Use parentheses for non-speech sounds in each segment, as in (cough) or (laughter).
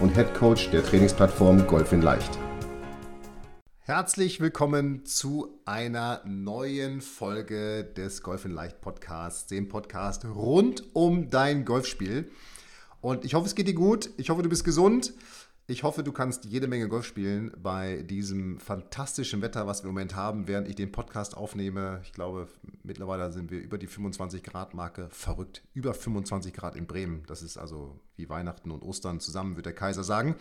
und Head Coach der Trainingsplattform Golf in Leicht. Herzlich willkommen zu einer neuen Folge des Golf in Leicht Podcasts, dem Podcast rund um dein Golfspiel. Und ich hoffe, es geht dir gut. Ich hoffe, du bist gesund. Ich hoffe, du kannst jede Menge Golf spielen bei diesem fantastischen Wetter, was wir im Moment haben, während ich den Podcast aufnehme. Ich glaube, mittlerweile sind wir über die 25 Grad Marke. Verrückt. Über 25 Grad in Bremen. Das ist also wie Weihnachten und Ostern zusammen, wird der Kaiser sagen.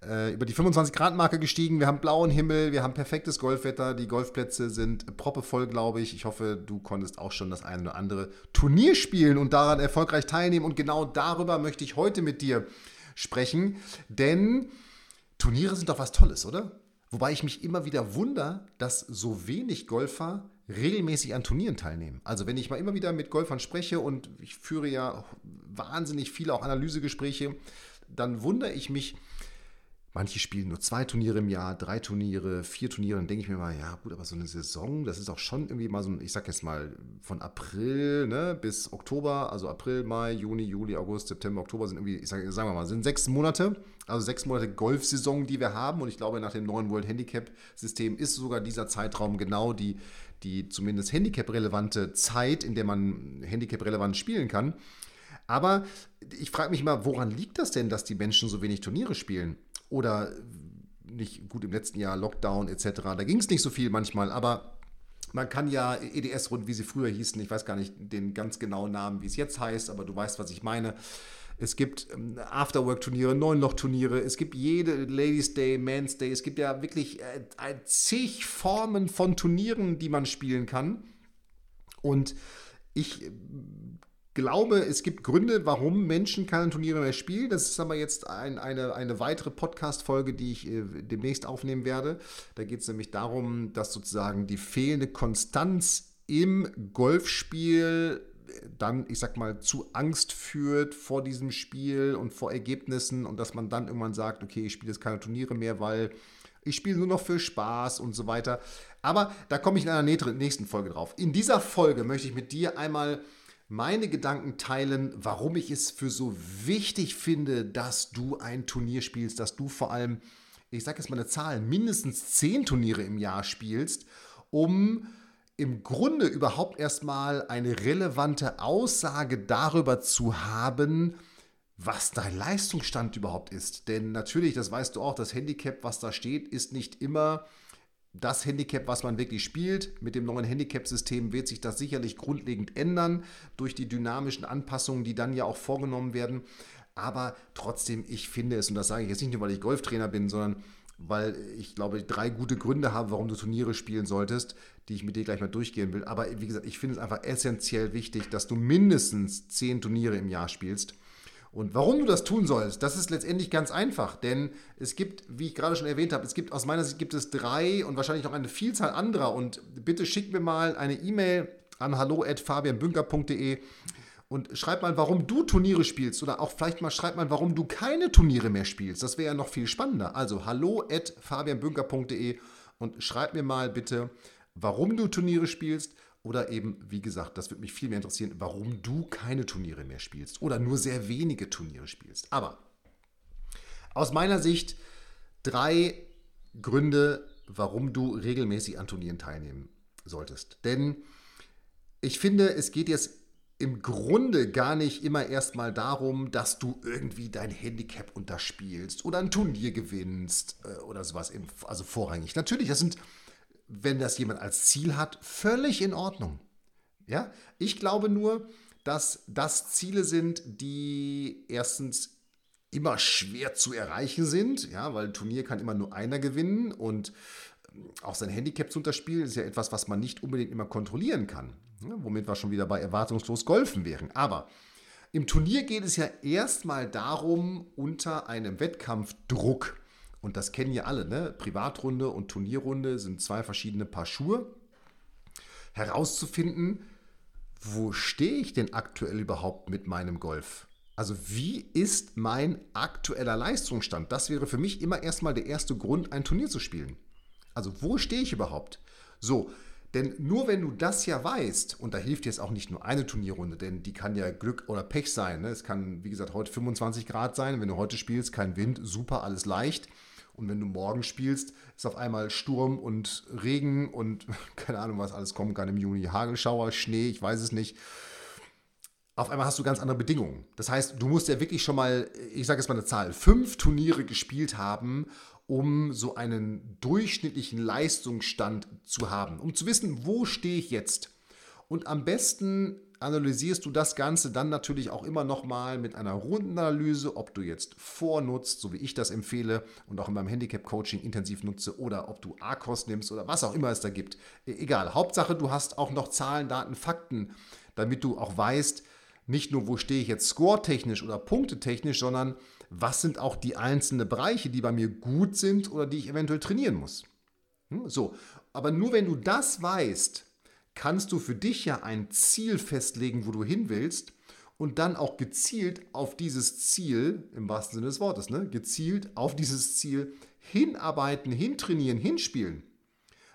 Äh, über die 25 Grad Marke gestiegen. Wir haben blauen Himmel, wir haben perfektes Golfwetter. Die Golfplätze sind proppevoll, glaube ich. Ich hoffe, du konntest auch schon das eine oder andere Turnier spielen und daran erfolgreich teilnehmen. Und genau darüber möchte ich heute mit dir sprechen, denn Turniere sind doch was Tolles, oder? Wobei ich mich immer wieder wundere, dass so wenig Golfer regelmäßig an Turnieren teilnehmen. Also wenn ich mal immer wieder mit Golfern spreche und ich führe ja wahnsinnig viele auch Analysegespräche, dann wundere ich mich, Manche spielen nur zwei Turniere im Jahr, drei Turniere, vier Turniere. Dann denke ich mir mal, ja gut, aber so eine Saison, das ist auch schon irgendwie mal so ein, ich sag jetzt mal, von April ne, bis Oktober, also April, Mai, Juni, Juli, August, September, Oktober sind irgendwie, ich sag, sagen wir mal, sind sechs Monate, also sechs Monate Golfsaison, die wir haben. Und ich glaube, nach dem neuen World Handicap-System ist sogar dieser Zeitraum genau die, die zumindest Handicap-relevante Zeit, in der man Handicap-relevant spielen kann. Aber ich frage mich mal, woran liegt das denn, dass die Menschen so wenig Turniere spielen? Oder nicht gut im letzten Jahr Lockdown etc. Da ging es nicht so viel manchmal, aber man kann ja EDS-Runden, wie sie früher hießen, ich weiß gar nicht den ganz genauen Namen, wie es jetzt heißt, aber du weißt, was ich meine. Es gibt ähm, Afterwork-Turniere, Neunloch-Turniere, es gibt jede Ladies Day, Men's Day, es gibt ja wirklich äh, zig Formen von Turnieren, die man spielen kann. Und ich glaube, es gibt Gründe, warum Menschen keine Turniere mehr spielen. Das ist aber jetzt ein, eine, eine weitere Podcast-Folge, die ich äh, demnächst aufnehmen werde. Da geht es nämlich darum, dass sozusagen die fehlende Konstanz im Golfspiel dann, ich sag mal, zu Angst führt vor diesem Spiel und vor Ergebnissen und dass man dann irgendwann sagt, okay, ich spiele jetzt keine Turniere mehr, weil ich spiele nur noch für Spaß und so weiter. Aber da komme ich in einer nächsten Folge drauf. In dieser Folge möchte ich mit dir einmal meine Gedanken teilen, warum ich es für so wichtig finde, dass du ein Turnier spielst, dass du vor allem, ich sage jetzt mal eine Zahl, mindestens zehn Turniere im Jahr spielst, um im Grunde überhaupt erstmal eine relevante Aussage darüber zu haben, was dein Leistungsstand überhaupt ist. Denn natürlich, das weißt du auch, das Handicap, was da steht, ist nicht immer das Handicap, was man wirklich spielt. Mit dem neuen Handicap-System wird sich das sicherlich grundlegend ändern durch die dynamischen Anpassungen, die dann ja auch vorgenommen werden. Aber trotzdem, ich finde es, und das sage ich jetzt nicht nur, weil ich Golftrainer bin, sondern weil ich glaube, drei gute Gründe habe, warum du Turniere spielen solltest, die ich mit dir gleich mal durchgehen will. Aber wie gesagt, ich finde es einfach essentiell wichtig, dass du mindestens zehn Turniere im Jahr spielst. Und warum du das tun sollst, das ist letztendlich ganz einfach, denn es gibt, wie ich gerade schon erwähnt habe, es gibt aus meiner Sicht gibt es drei und wahrscheinlich noch eine Vielzahl anderer und bitte schick mir mal eine E-Mail an hallo@fabianbünker.de und schreib mal, warum du Turniere spielst oder auch vielleicht mal schreib mal, warum du keine Turniere mehr spielst. Das wäre ja noch viel spannender. Also hallo@fabianbünker.de und schreib mir mal bitte, warum du Turniere spielst oder eben, wie gesagt, das würde mich viel mehr interessieren, warum du keine Turniere mehr spielst oder nur sehr wenige Turniere spielst. Aber aus meiner Sicht drei Gründe, warum du regelmäßig an Turnieren teilnehmen solltest. Denn ich finde, es geht jetzt im Grunde gar nicht immer erstmal darum, dass du irgendwie dein Handicap unterspielst oder ein Turnier gewinnst äh, oder sowas, also vorrangig. Natürlich, das sind wenn das jemand als Ziel hat, völlig in Ordnung. Ja? Ich glaube nur, dass das Ziele sind, die erstens immer schwer zu erreichen sind, ja, weil Turnier kann immer nur einer gewinnen und ähm, auch sein Handicap zu unterspielen ist ja etwas, was man nicht unbedingt immer kontrollieren kann, ja, womit wir schon wieder bei erwartungslos Golfen wären. Aber Im Turnier geht es ja erstmal darum, unter einem Wettkampfdruck, und das kennen ja alle, ne? Privatrunde und Turnierrunde sind zwei verschiedene Paar Schuhe, herauszufinden, wo stehe ich denn aktuell überhaupt mit meinem Golf? Also wie ist mein aktueller Leistungsstand? Das wäre für mich immer erstmal der erste Grund, ein Turnier zu spielen. Also wo stehe ich überhaupt? So, denn nur wenn du das ja weißt, und da hilft jetzt auch nicht nur eine Turnierrunde, denn die kann ja Glück oder Pech sein. Ne? Es kann, wie gesagt, heute 25 Grad sein. Wenn du heute spielst, kein Wind, super, alles leicht. Und wenn du morgen spielst, ist auf einmal Sturm und Regen und (laughs) keine Ahnung, was alles kommen kann im Juni. Hagelschauer, Schnee, ich weiß es nicht. Auf einmal hast du ganz andere Bedingungen. Das heißt, du musst ja wirklich schon mal, ich sage jetzt mal eine Zahl, fünf Turniere gespielt haben, um so einen durchschnittlichen Leistungsstand zu haben, um zu wissen, wo stehe ich jetzt. Und am besten analysierst du das Ganze dann natürlich auch immer nochmal mit einer Rundenanalyse, ob du jetzt vornutzt, so wie ich das empfehle und auch in meinem Handicap-Coaching intensiv nutze, oder ob du ARCOS nimmst oder was auch immer es da gibt. E-, egal. Hauptsache, du hast auch noch Zahlen, Daten, Fakten, damit du auch weißt, nicht nur, wo stehe ich jetzt score-technisch oder punktetechnisch, sondern was sind auch die einzelnen Bereiche, die bei mir gut sind oder die ich eventuell trainieren muss. Hm, so, aber nur wenn du das weißt, kannst du für dich ja ein Ziel festlegen, wo du hin willst und dann auch gezielt auf dieses Ziel, im wahrsten Sinne des Wortes, ne, gezielt auf dieses Ziel hinarbeiten, hintrainieren, hinspielen.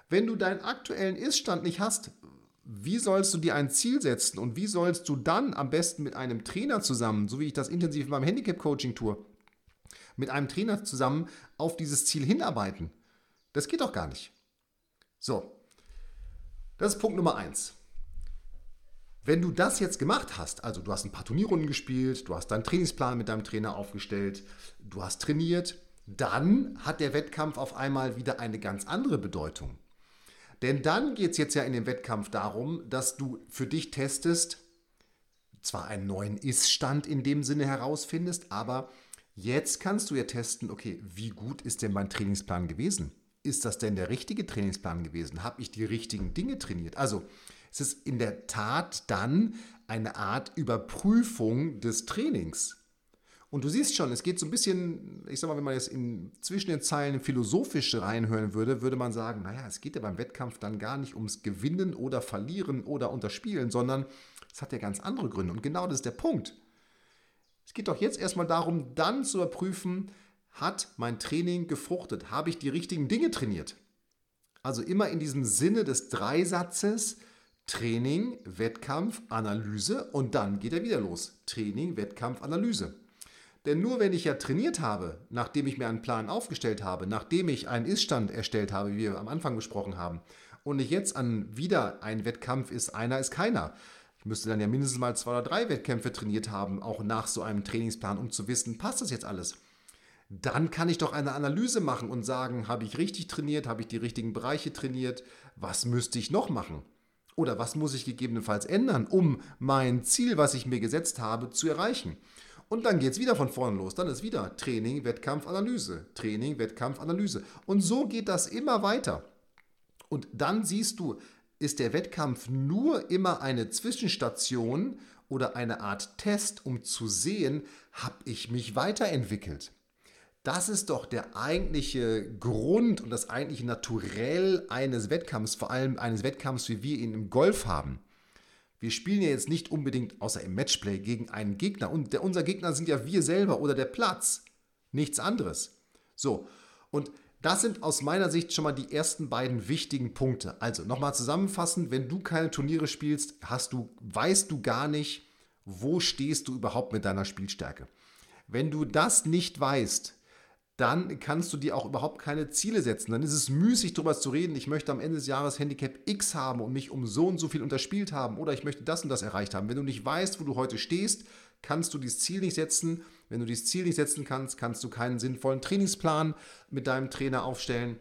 Wenn du deinen aktuellen Iststand nicht hast, wie sollst du dir ein Ziel setzen und wie sollst du dann am besten mit einem Trainer zusammen, so wie ich das intensiv in meinem Handicap-Coaching tue, mit einem Trainer zusammen auf dieses Ziel hinarbeiten? Das geht doch gar nicht. So, das ist Punkt Nummer eins. Wenn du das jetzt gemacht hast, also du hast ein paar Turnierrunden gespielt, du hast deinen Trainingsplan mit deinem Trainer aufgestellt, du hast trainiert, dann hat der Wettkampf auf einmal wieder eine ganz andere Bedeutung. Denn dann geht es jetzt ja in dem Wettkampf darum, dass du für dich testest, zwar einen neuen Ist-Stand in dem Sinne herausfindest, aber jetzt kannst du ja testen, okay, wie gut ist denn mein Trainingsplan gewesen? Ist das denn der richtige Trainingsplan gewesen? Habe ich die richtigen Dinge trainiert? Also es ist in der Tat dann eine Art Überprüfung des Trainings. Und du siehst schon, es geht so ein bisschen, ich sag mal, wenn man jetzt in, zwischen den Zeilen philosophisch reinhören würde, würde man sagen, naja, es geht ja beim Wettkampf dann gar nicht ums Gewinnen oder Verlieren oder Unterspielen, sondern es hat ja ganz andere Gründe. Und genau das ist der Punkt. Es geht doch jetzt erstmal darum, dann zu überprüfen, hat mein Training gefruchtet? Habe ich die richtigen Dinge trainiert? Also immer in diesem Sinne des Dreisatzes Training, Wettkampf, Analyse und dann geht er wieder los. Training, Wettkampf, Analyse. Denn nur wenn ich ja trainiert habe, nachdem ich mir einen Plan aufgestellt habe, nachdem ich einen Iststand erstellt habe, wie wir am Anfang besprochen haben, und ich jetzt an wieder ein Wettkampf ist, einer ist keiner. Ich müsste dann ja mindestens mal zwei oder drei Wettkämpfe trainiert haben, auch nach so einem Trainingsplan, um zu wissen, passt das jetzt alles? Dann kann ich doch eine Analyse machen und sagen, habe ich richtig trainiert, habe ich die richtigen Bereiche trainiert, was müsste ich noch machen? Oder was muss ich gegebenenfalls ändern, um mein Ziel, was ich mir gesetzt habe, zu erreichen? Und dann geht es wieder von vorne los. Dann ist wieder Training, Wettkampf, Analyse. Training, Wettkampf, Analyse. Und so geht das immer weiter. Und dann siehst du, ist der Wettkampf nur immer eine Zwischenstation oder eine Art Test, um zu sehen, habe ich mich weiterentwickelt. Das ist doch der eigentliche Grund und das eigentliche Naturell eines Wettkampfs, vor allem eines Wettkampfs, wie wir ihn im Golf haben. Wir spielen ja jetzt nicht unbedingt, außer im Matchplay, gegen einen Gegner. Und der, unser Gegner sind ja wir selber oder der Platz. Nichts anderes. So, und das sind aus meiner Sicht schon mal die ersten beiden wichtigen Punkte. Also nochmal zusammenfassend, wenn du keine Turniere spielst, hast du, weißt du gar nicht, wo stehst du überhaupt mit deiner Spielstärke. Wenn du das nicht weißt, dann kannst du dir auch überhaupt keine Ziele setzen. Dann ist es müßig, darüber zu reden, ich möchte am Ende des Jahres Handicap X haben und mich um so und so viel unterspielt haben oder ich möchte das und das erreicht haben. Wenn du nicht weißt, wo du heute stehst, kannst du dieses Ziel nicht setzen. Wenn du dieses Ziel nicht setzen kannst, kannst du keinen sinnvollen Trainingsplan mit deinem Trainer aufstellen.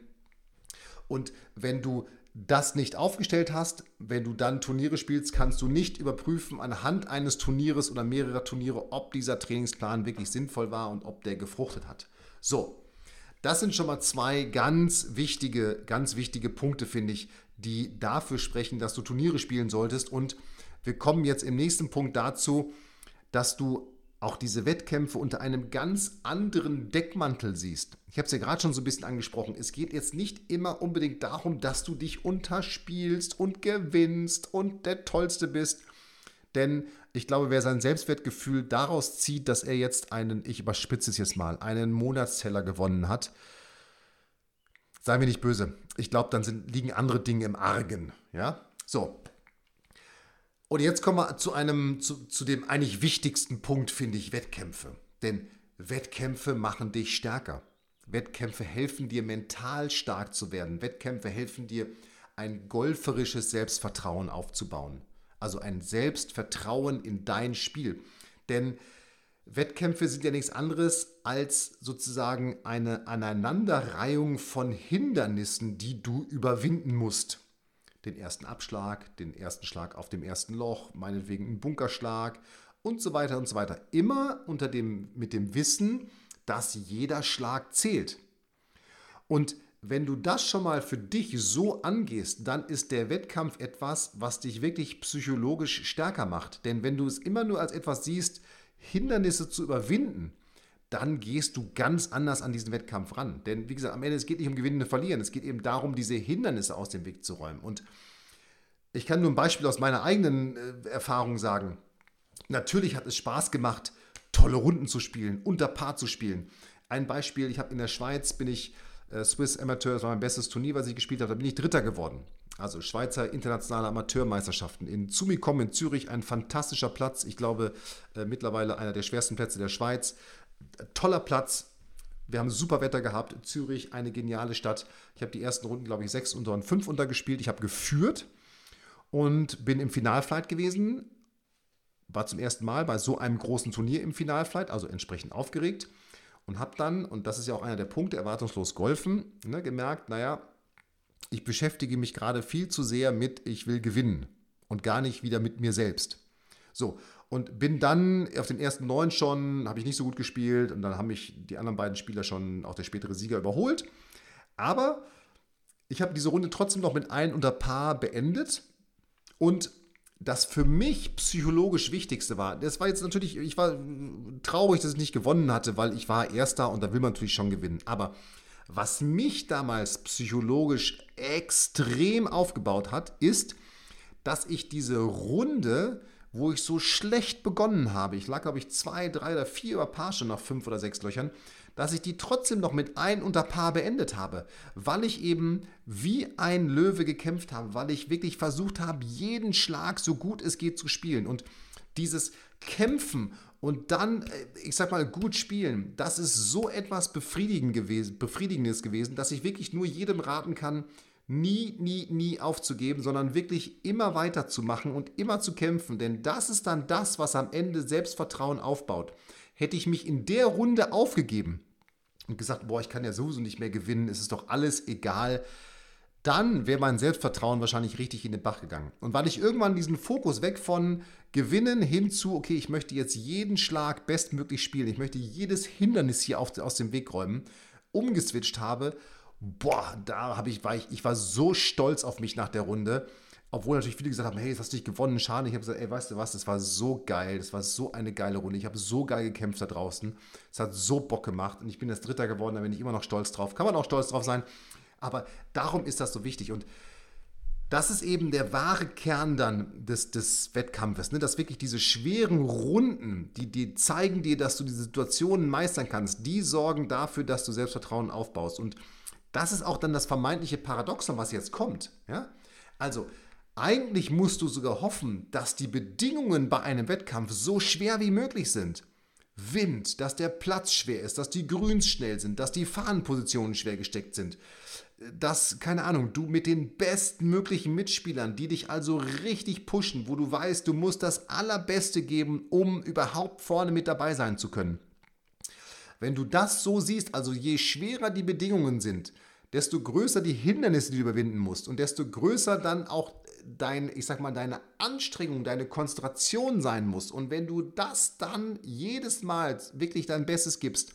Und wenn du das nicht aufgestellt hast, wenn du dann Turniere spielst, kannst du nicht überprüfen anhand eines Turnieres oder mehrerer Turniere, ob dieser Trainingsplan wirklich sinnvoll war und ob der gefruchtet hat. So, das sind schon mal zwei ganz wichtige, ganz wichtige Punkte, finde ich, die dafür sprechen, dass du Turniere spielen solltest. Und wir kommen jetzt im nächsten Punkt dazu, dass du auch diese Wettkämpfe unter einem ganz anderen Deckmantel siehst. Ich habe es ja gerade schon so ein bisschen angesprochen. Es geht jetzt nicht immer unbedingt darum, dass du dich unterspielst und gewinnst und der Tollste bist. Denn ich glaube, wer sein Selbstwertgefühl daraus zieht, dass er jetzt einen, ich überspitze es jetzt mal, einen Monatsteller gewonnen hat, sei mir nicht böse. Ich glaube, dann sind, liegen andere Dinge im Argen. Ja? So, und jetzt kommen wir zu einem, zu, zu dem eigentlich wichtigsten Punkt, finde ich, Wettkämpfe. Denn Wettkämpfe machen dich stärker. Wettkämpfe helfen dir, mental stark zu werden. Wettkämpfe helfen dir, ein golferisches Selbstvertrauen aufzubauen. Also ein Selbstvertrauen in dein Spiel. Denn Wettkämpfe sind ja nichts anderes als sozusagen eine Aneinanderreihung von Hindernissen, die du überwinden musst den ersten Abschlag, den ersten Schlag auf dem ersten Loch, meinetwegen einen Bunkerschlag und so weiter und so weiter. Immer unter dem, mit dem Wissen, dass jeder Schlag zählt. Und wenn du das schon mal für dich so angehst, dann ist der Wettkampf etwas, was dich wirklich psychologisch stärker macht. Denn wenn du es immer nur als etwas siehst, Hindernisse zu überwinden, dann gehst du ganz anders an diesen Wettkampf ran. Denn wie gesagt, am Ende es geht nicht um Gewinnen und Verlieren, es geht eben darum, diese Hindernisse aus dem Weg zu räumen. Und ich kann nur ein Beispiel aus meiner eigenen äh, Erfahrung sagen. Natürlich hat es Spaß gemacht, tolle Runden zu spielen, unter Paar zu spielen. Ein Beispiel, ich habe in der Schweiz, bin ich Swiss Amateur, das war mein bestes Turnier, was ich gespielt habe, da bin ich Dritter geworden. Also Schweizer internationale Amateurmeisterschaften. In Zumicom in Zürich ein fantastischer Platz. Ich glaube, äh, mittlerweile einer der schwersten Plätze der Schweiz toller Platz. Wir haben super Wetter gehabt. Zürich, eine geniale Stadt. Ich habe die ersten Runden, glaube ich, sechs unter und fünf untergespielt. Ich habe geführt und bin im Finalflight gewesen. War zum ersten Mal bei so einem großen Turnier im Finalflight, also entsprechend aufgeregt. Und habe dann, und das ist ja auch einer der Punkte, erwartungslos golfen, ne, gemerkt, naja, ich beschäftige mich gerade viel zu sehr mit, ich will gewinnen und gar nicht wieder mit mir selbst. So, und bin dann auf den ersten neun schon, habe ich nicht so gut gespielt und dann haben mich die anderen beiden Spieler schon, auch der spätere Sieger, überholt. Aber ich habe diese Runde trotzdem noch mit ein unter Paar beendet und das für mich psychologisch Wichtigste war, das war jetzt natürlich, ich war traurig, dass ich nicht gewonnen hatte, weil ich war Erster und da will man natürlich schon gewinnen. Aber was mich damals psychologisch extrem aufgebaut hat, ist, dass ich diese Runde wo ich so schlecht begonnen habe, ich lag glaube ich zwei, drei oder vier über Paar schon nach fünf oder sechs Löchern, dass ich die trotzdem noch mit ein unter Paar beendet habe, weil ich eben wie ein Löwe gekämpft habe, weil ich wirklich versucht habe, jeden Schlag so gut es geht zu spielen und dieses Kämpfen und dann, äh, ich sag mal, gut spielen, das ist so etwas befriedigend gewesen, Befriedigendes gewesen, dass ich wirklich nur jedem raten kann, nie, nie, nie aufzugeben, sondern wirklich immer weiterzumachen und immer zu kämpfen. Denn das ist dann das, was am Ende Selbstvertrauen aufbaut. Hätte ich mich in der Runde aufgegeben und gesagt, boah, ich kann ja sowieso nicht mehr gewinnen, es ist doch alles egal, dann wäre mein Selbstvertrauen wahrscheinlich richtig in den Bach gegangen. Und weil ich irgendwann diesen Fokus weg von Gewinnen hin zu, okay, ich möchte jetzt jeden Schlag bestmöglich spielen, ich möchte jedes Hindernis hier auf, aus dem Weg räumen, umgeswitcht habe boah, da habe ich, war ich, ich war so stolz auf mich nach der Runde. Obwohl natürlich viele gesagt haben, hey, jetzt hast du dich gewonnen, schade. Ich habe gesagt, ey, weißt du was, das war so geil, das war so eine geile Runde. Ich habe so geil gekämpft da draußen. Es hat so Bock gemacht und ich bin jetzt Dritter geworden, da bin ich immer noch stolz drauf. Kann man auch stolz drauf sein. Aber darum ist das so wichtig. Und das ist eben der wahre Kern dann des, des Wettkampfes, ne? dass wirklich diese schweren Runden, die, die zeigen dir, dass du die Situationen meistern kannst, die sorgen dafür, dass du Selbstvertrauen aufbaust. Und das ist auch dann das vermeintliche Paradoxon, was jetzt kommt. Ja? Also, eigentlich musst du sogar hoffen, dass die Bedingungen bei einem Wettkampf so schwer wie möglich sind. Wind, dass der Platz schwer ist, dass die Grüns schnell sind, dass die Fahnenpositionen schwer gesteckt sind, dass, keine Ahnung, du mit den bestmöglichen Mitspielern, die dich also richtig pushen, wo du weißt, du musst das Allerbeste geben, um überhaupt vorne mit dabei sein zu können. Wenn du das so siehst, also je schwerer die Bedingungen sind, desto größer die Hindernisse, die du überwinden musst und desto größer dann auch dein, ich sag mal, deine Anstrengung, deine Konzentration sein muss. Und wenn du das dann jedes Mal wirklich dein Bestes gibst,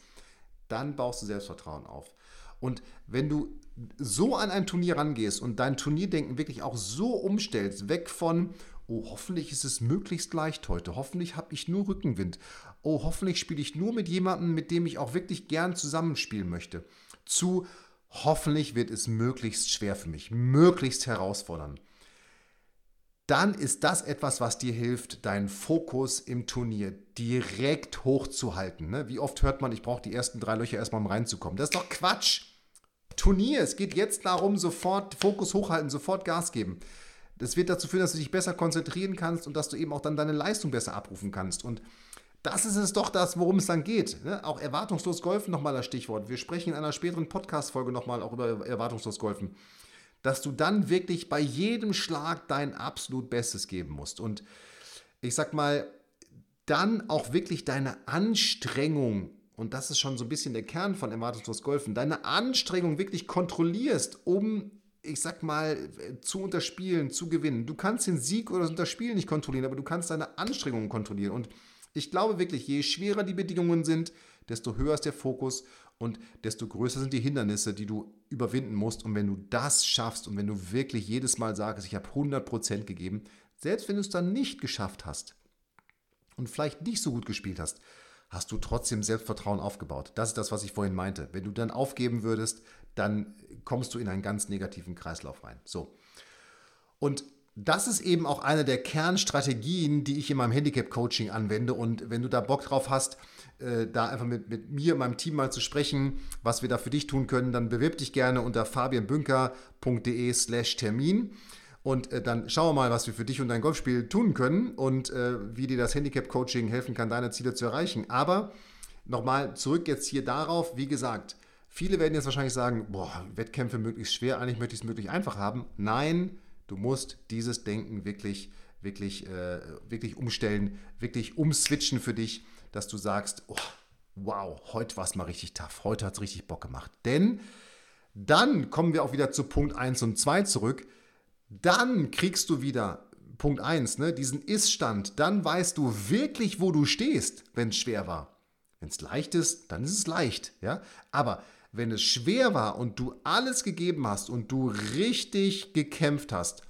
dann baust du Selbstvertrauen auf. Und wenn du so an ein Turnier rangehst und dein Turnierdenken wirklich auch so umstellst, weg von, oh, hoffentlich ist es möglichst leicht heute, hoffentlich habe ich nur Rückenwind, oh, hoffentlich spiele ich nur mit jemandem, mit dem ich auch wirklich gern zusammenspielen möchte, zu hoffentlich wird es möglichst schwer für mich, möglichst herausfordernd dann ist das etwas, was dir hilft, deinen Fokus im Turnier direkt hochzuhalten. Ne? Wie oft hört man, ich brauche die ersten drei Löcher erstmal, um reinzukommen. Das ist doch Quatsch. Turnier, es geht jetzt darum, sofort Fokus hochhalten, sofort Gas geben. Das wird dazu führen, dass du dich besser konzentrieren kannst und dass du eben auch dann deine Leistung besser abrufen kannst. Und das ist es doch das, worum es dann geht. Ne? Auch erwartungslos golfen nochmal das Stichwort. Wir sprechen in einer späteren Podcast-Folge nochmal auch über erwartungslos golfen dass du dann wirklich bei jedem Schlag dein absolut Bestes geben musst. Und ich sag mal, dann auch wirklich deine Anstrengung, und das ist schon so ein bisschen der Kern von erwartungslos Golfen, deine Anstrengung wirklich kontrollierst, um, ich sag mal, zu unterspielen, zu gewinnen. Du kannst den Sieg oder das Unterspielen nicht kontrollieren, aber du kannst deine Anstrengungen kontrollieren. Und ich glaube wirklich, je schwerer die Bedingungen sind, desto höher ist der Fokus und desto größer sind die Hindernisse, die du überwinden musst. Und wenn du das schaffst und wenn du wirklich jedes Mal sagst, ich habe 100% gegeben, selbst wenn du es dann nicht geschafft hast und vielleicht nicht so gut gespielt hast, hast du trotzdem Selbstvertrauen aufgebaut. Das ist das, was ich vorhin meinte. Wenn du dann aufgeben würdest, dann kommst du in einen ganz negativen Kreislauf rein. So. Und das ist eben auch eine der Kernstrategien, die ich in meinem Handicap-Coaching anwende. Und wenn du da Bock drauf hast, äh, da einfach mit, mit mir, meinem Team mal zu sprechen, was wir da für dich tun können, dann bewirb dich gerne unter fabianbünker.de slash Termin. Und äh, dann schauen wir mal, was wir für dich und dein Golfspiel tun können und äh, wie dir das Handicap-Coaching helfen kann, deine Ziele zu erreichen. Aber nochmal zurück jetzt hier darauf, wie gesagt, viele werden jetzt wahrscheinlich sagen, boah, Wettkämpfe möglichst schwer, eigentlich möchte ich es möglichst einfach haben. Nein, Du musst dieses Denken wirklich, wirklich, äh, wirklich umstellen, wirklich umswitchen für dich, dass du sagst, oh, wow, heute war es mal richtig tough, heute hat es richtig Bock gemacht. Denn dann kommen wir auch wieder zu Punkt 1 und 2 zurück. Dann kriegst du wieder Punkt 1, ne, diesen Ist-Stand. Dann weißt du wirklich, wo du stehst, wenn es schwer war. Wenn es leicht ist, dann ist es leicht. Ja? Aber wenn es schwer war und du alles gegeben hast und du richtig gekämpft hast,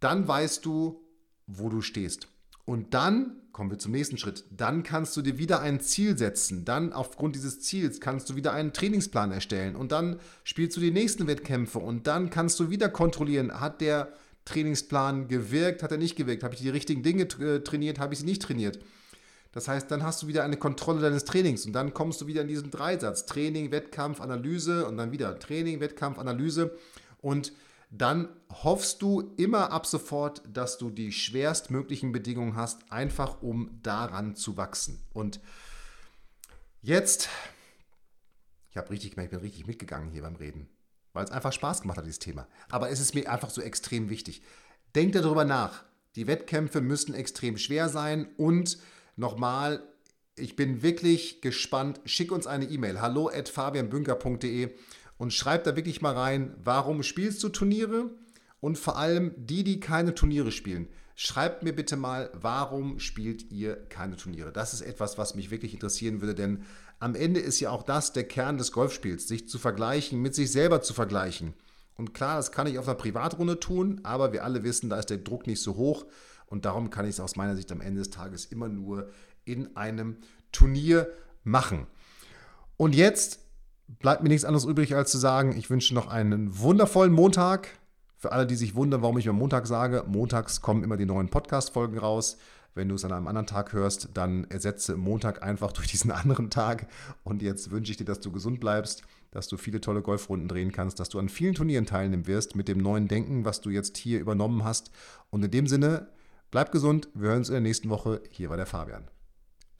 dann weißt du, wo du stehst. Und dann kommen wir zum nächsten Schritt. Dann kannst du dir wieder ein Ziel setzen. Dann aufgrund dieses Ziels kannst du wieder einen Trainingsplan erstellen. Und dann spielst du die nächsten Wettkämpfe. Und dann kannst du wieder kontrollieren, hat der Trainingsplan gewirkt, hat er nicht gewirkt? Habe ich die richtigen Dinge äh, trainiert, habe ich sie nicht trainiert? Das heißt, dann hast du wieder eine Kontrolle deines Trainings und dann kommst du wieder in diesen Dreisatz. Training, Wettkampf, Analyse und dann wieder Training, Wettkampf, Analyse. Und dann hoffst du immer ab sofort, dass du die schwerstmöglichen Bedingungen hast, einfach um daran zu wachsen. Und jetzt, ich habe richtig gemerkt, ich bin richtig mitgegangen hier beim Reden, weil es einfach Spaß gemacht hat, dieses Thema. Aber es ist mir einfach so extrem wichtig. Denk darüber nach. Die Wettkämpfe müssen extrem schwer sein und Nochmal, ich bin wirklich gespannt. Schick uns eine E-Mail. Hallo at fabianbünker.de und schreib da wirklich mal rein, warum spielst du Turniere? Und vor allem die, die keine Turniere spielen. Schreibt mir bitte mal, warum spielt ihr keine Turniere? Das ist etwas, was mich wirklich interessieren würde, denn am Ende ist ja auch das der Kern des Golfspiels, sich zu vergleichen, mit sich selber zu vergleichen. Und klar, das kann ich auf einer Privatrunde tun, aber wir alle wissen, da ist der Druck nicht so hoch. Und darum kann ich es aus meiner Sicht am Ende des Tages immer nur in einem Turnier machen. Und jetzt bleibt mir nichts anderes übrig, als zu sagen, ich wünsche noch einen wundervollen Montag. Für alle, die sich wundern, warum ich am Montag sage, montags kommen immer die neuen Podcast-Folgen raus. Wenn du es an einem anderen Tag hörst, dann ersetze Montag einfach (laughs) durch diesen anderen Tag. Und jetzt wünsche ich dir, dass du gesund bleibst, dass du viele tolle Golfrunden drehen kannst, dass du an vielen Turnieren teilnehmen wirst mit dem neuen Denken, was du jetzt hier übernommen hast. Und in dem Sinne Bleib gesund, wir hören uns in der nächsten Woche. Hier war der Fabian.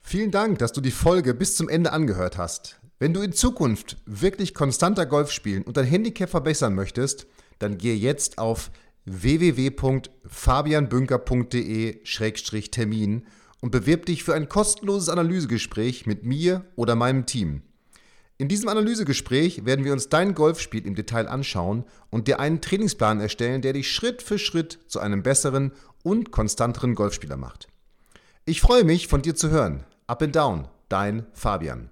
Vielen Dank, dass du die Folge bis zum Ende angehört hast. Wenn du in Zukunft wirklich konstanter Golf spielen und dein Handicap verbessern möchtest, dann gehe jetzt auf www.fabianbünker.de-termin und bewirb dich für ein kostenloses Analysegespräch mit mir oder meinem Team. In diesem Analysegespräch werden wir uns dein Golfspiel im Detail anschauen und dir einen Trainingsplan erstellen, der dich Schritt für Schritt zu einem besseren und konstanteren Golfspieler macht. Ich freue mich, von dir zu hören. Up and Down, dein Fabian.